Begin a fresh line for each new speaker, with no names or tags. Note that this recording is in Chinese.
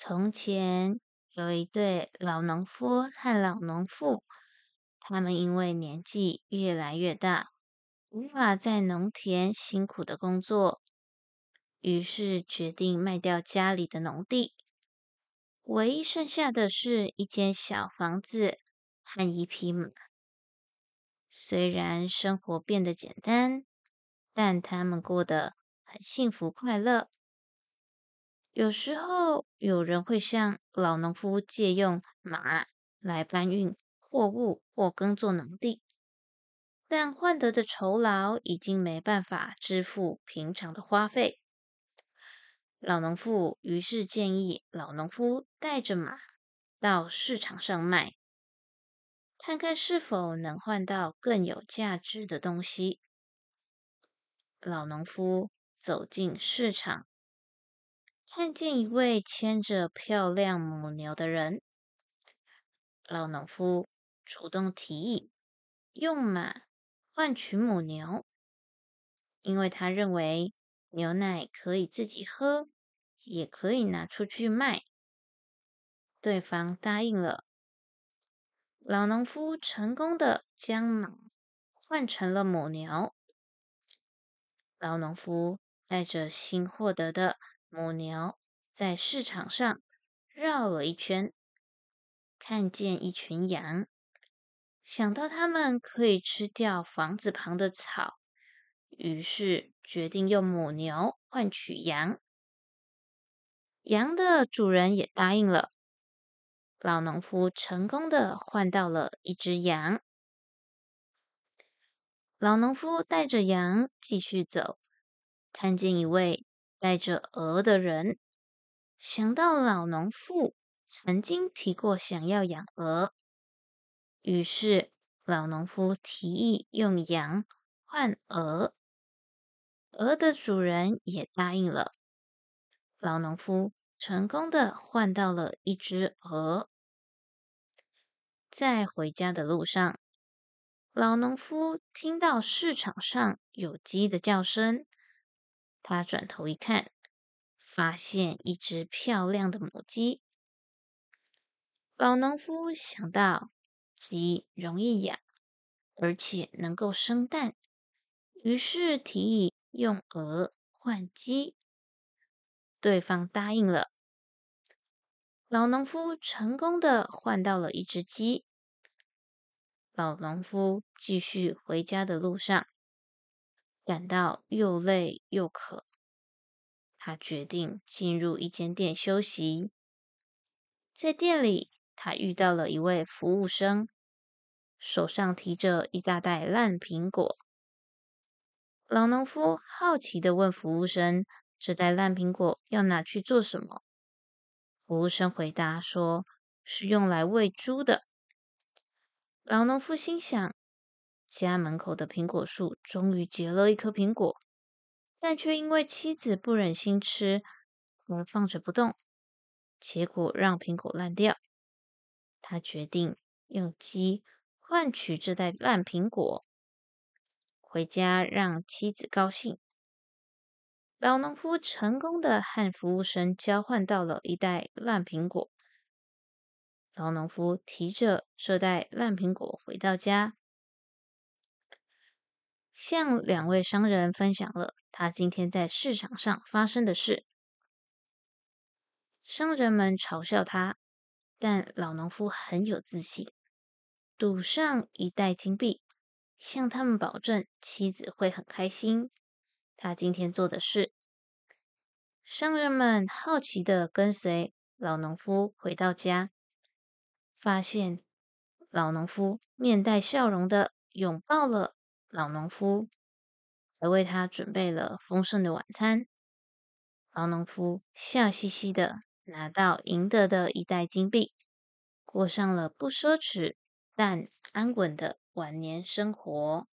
从前有一对老农夫和老农妇，他们因为年纪越来越大，无法在农田辛苦的工作，于是决定卖掉家里的农地，唯一剩下的是一间小房子和一匹马。虽然生活变得简单，但他们过得很幸福快乐。有时候，有人会向老农夫借用马来搬运货物或耕作农地，但换得的酬劳已经没办法支付平常的花费。老农妇于是建议老农夫带着马到市场上卖，看看是否能换到更有价值的东西。老农夫走进市场。看见一位牵着漂亮母牛的人，老农夫主动提议用马换取母牛，因为他认为牛奶可以自己喝，也可以拿出去卖。对方答应了，老农夫成功的将马换成了母牛。老农夫带着新获得的。母牛在市场上绕了一圈，看见一群羊，想到它们可以吃掉房子旁的草，于是决定用母牛换取羊。羊的主人也答应了，老农夫成功的换到了一只羊。老农夫带着羊继续走，看见一位。带着鹅的人想到老农妇曾经提过想要养鹅，于是老农夫提议用羊换鹅，鹅的主人也答应了。老农夫成功的换到了一只鹅。在回家的路上，老农夫听到市场上有鸡的叫声。他转头一看，发现一只漂亮的母鸡。老农夫想到鸡容易养，而且能够生蛋，于是提议用鹅换鸡。对方答应了。老农夫成功的换到了一只鸡。老农夫继续回家的路上。感到又累又渴，他决定进入一间店休息。在店里，他遇到了一位服务生，手上提着一大袋烂苹果。老农夫好奇的问服务生：“这袋烂苹果要拿去做什么？”服务生回答说：“是用来喂猪的。”老农夫心想。家门口的苹果树终于结了一颗苹果，但却因为妻子不忍心吃，而放着不动，结果让苹果烂掉。他决定用鸡换取这袋烂苹果，回家让妻子高兴。老农夫成功的和服务生交换到了一袋烂苹果。老农夫提着这袋烂苹果回到家。向两位商人分享了他今天在市场上发生的事。商人们嘲笑他，但老农夫很有自信，赌上一袋金币，向他们保证妻子会很开心。他今天做的事。商人们好奇的跟随老农夫回到家，发现老农夫面带笑容的拥抱了。老农夫还为他准备了丰盛的晚餐。老农夫笑嘻嘻的拿到赢得的一袋金币，过上了不奢侈但安稳的晚年生活。